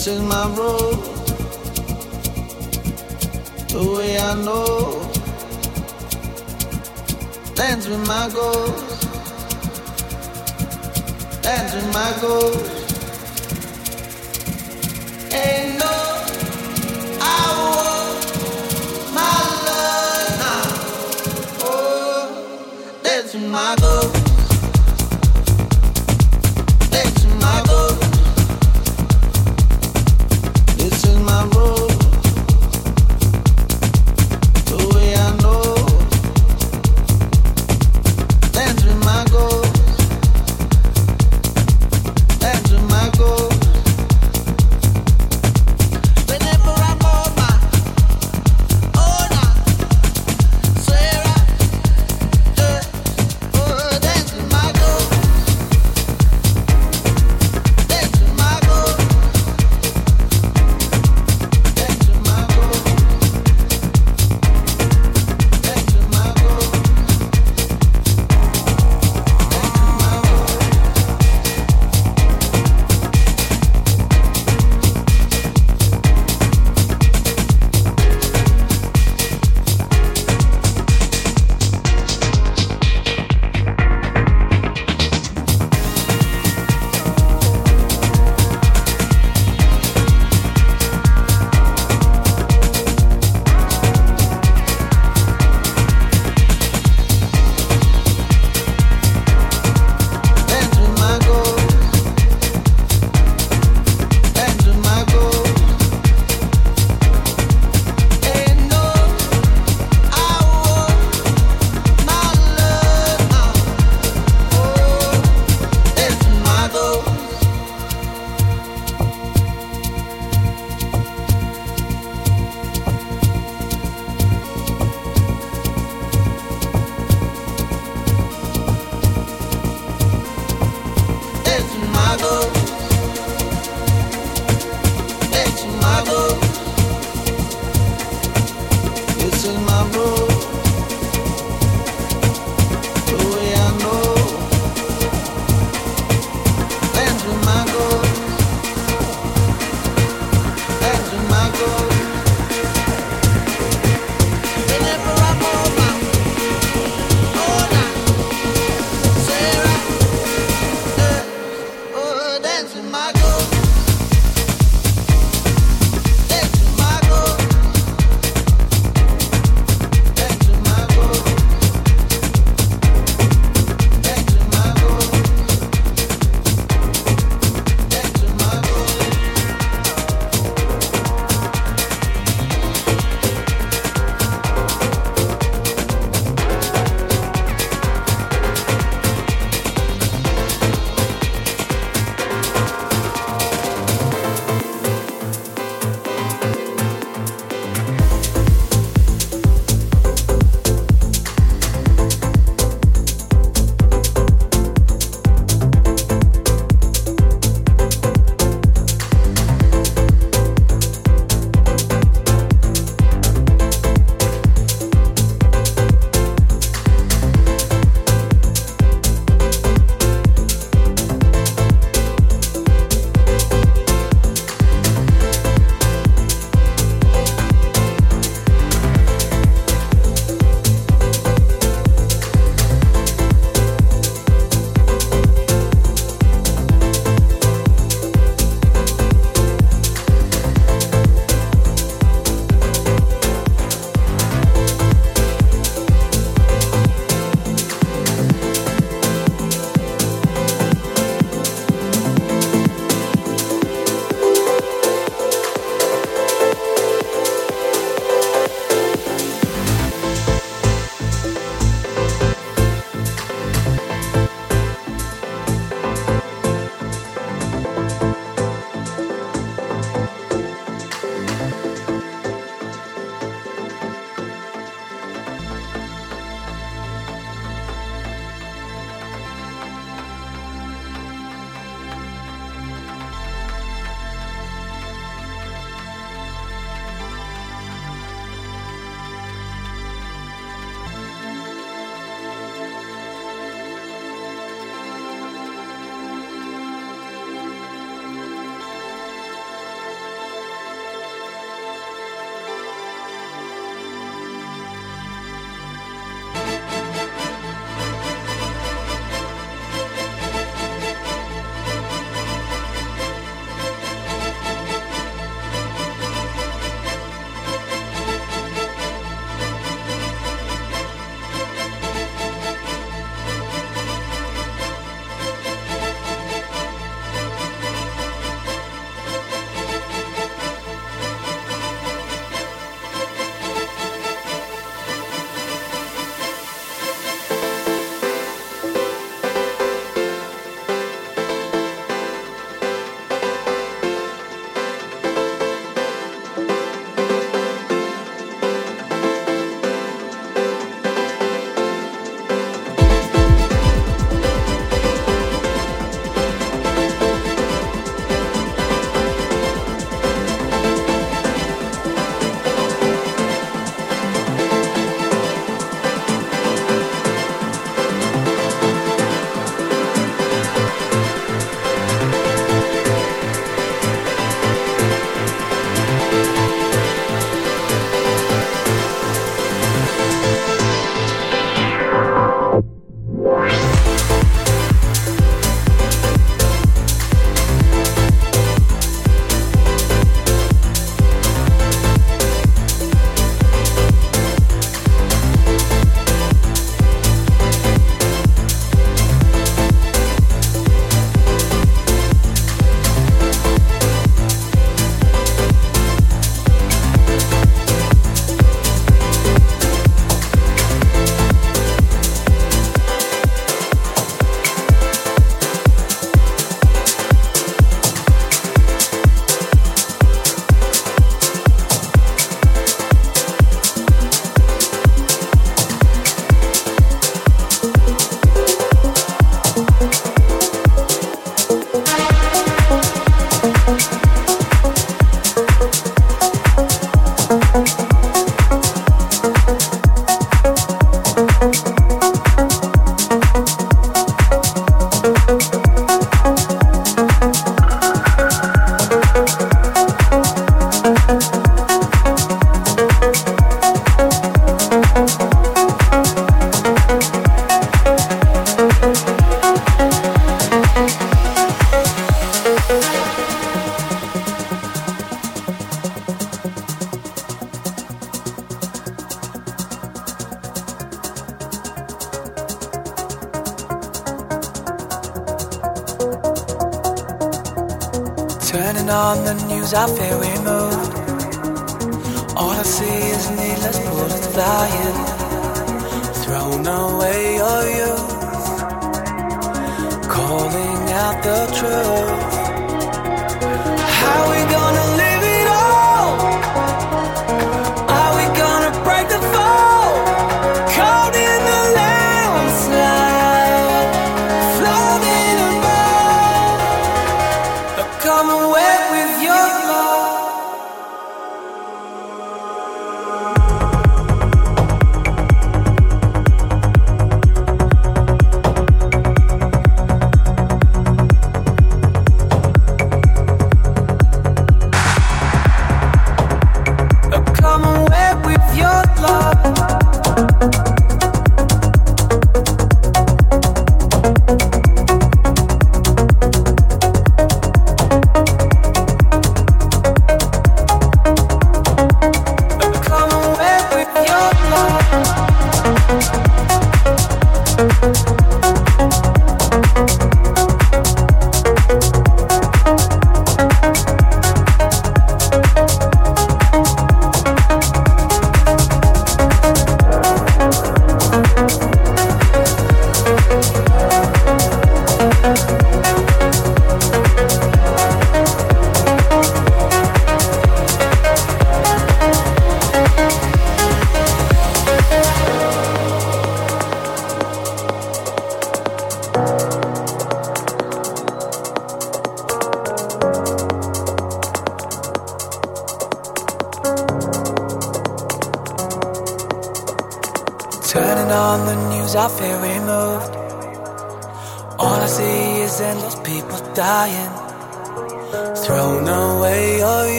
This is my road, the way I know. Dance with my ghost, dance with my ghost. Ain't no, I want my love now. Oh, dance with my goals.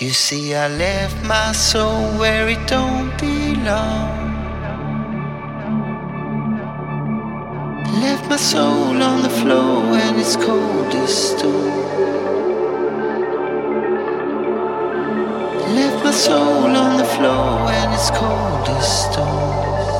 You see, I left my soul where it don't belong. Left my soul on the floor and it's cold as stone. Left my soul on the floor and it's cold as stone.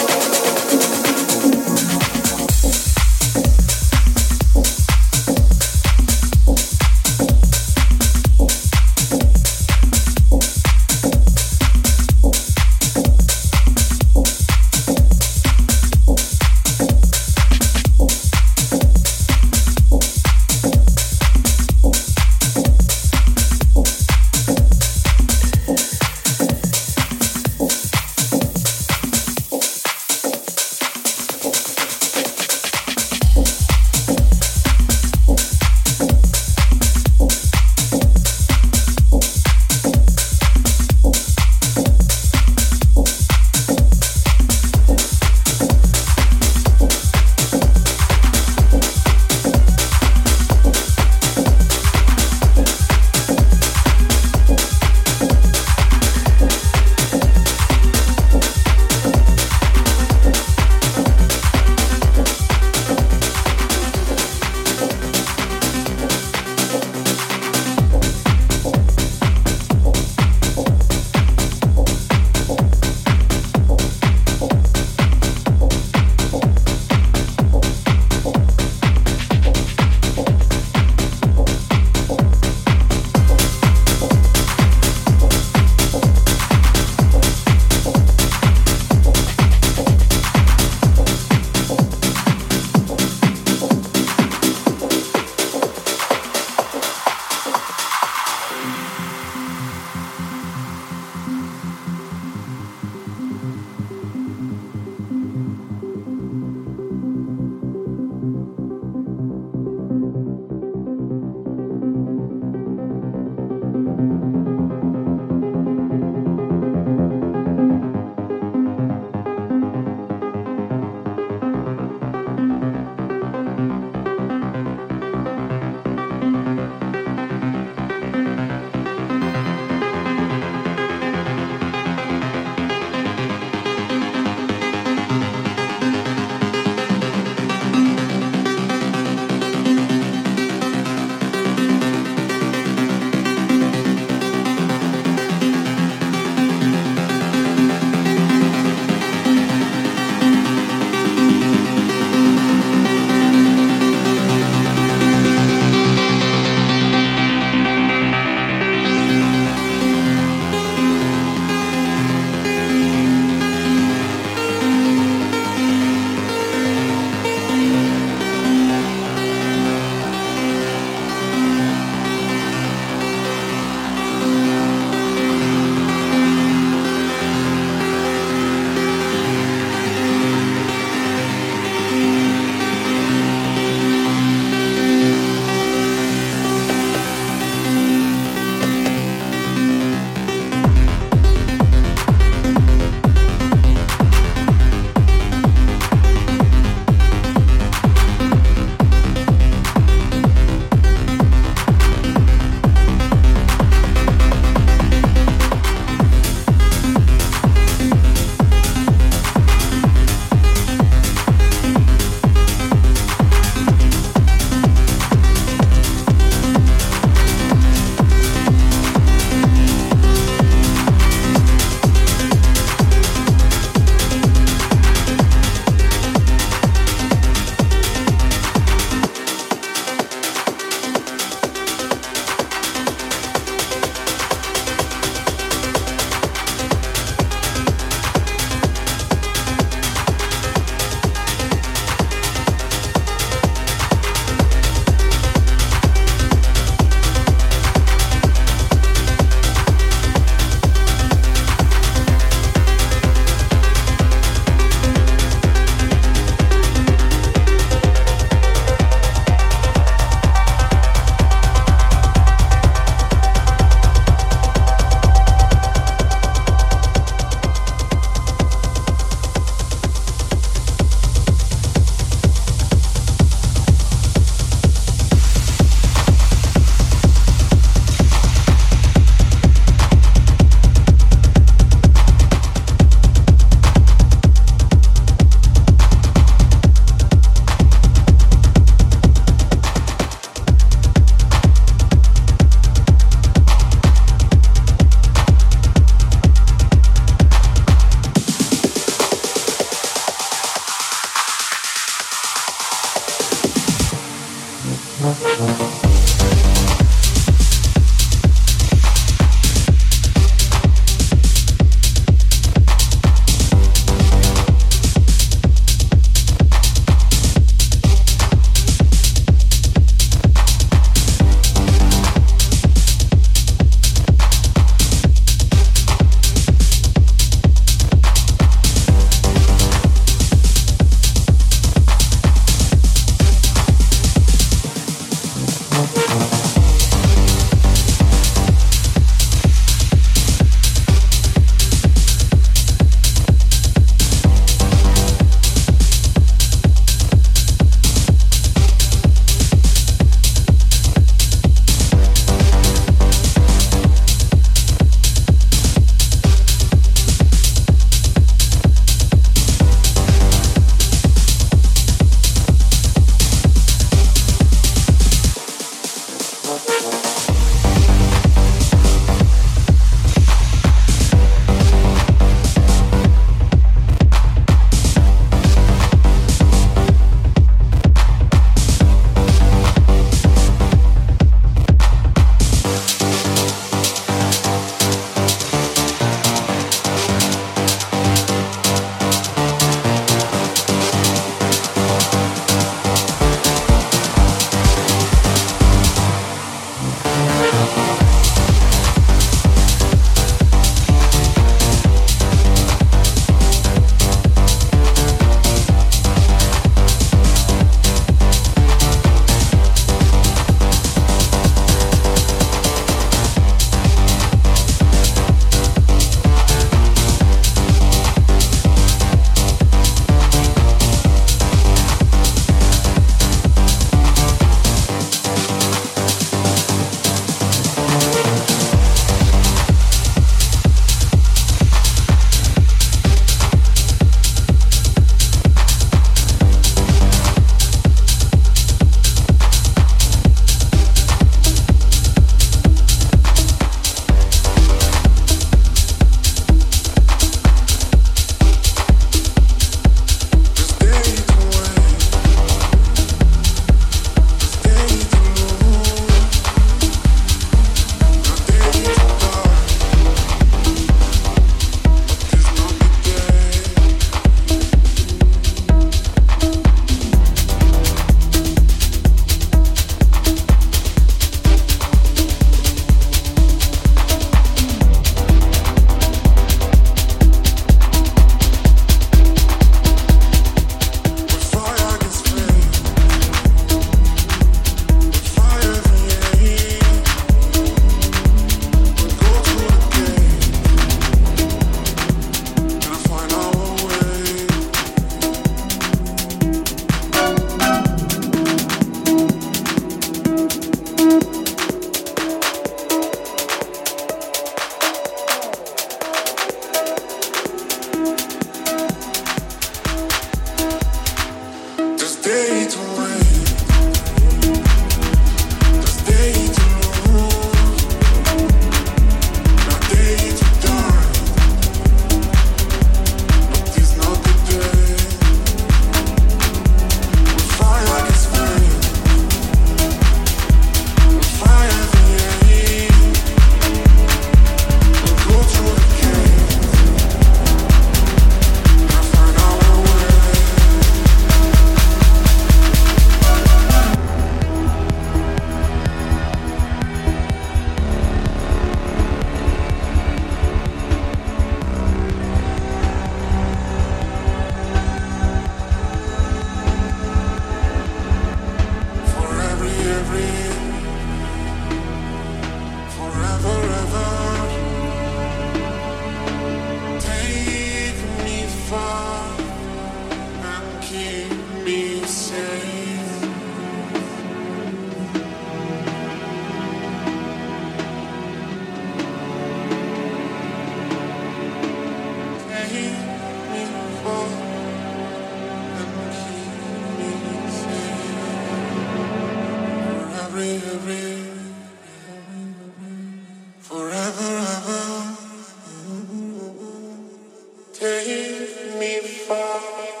take me far.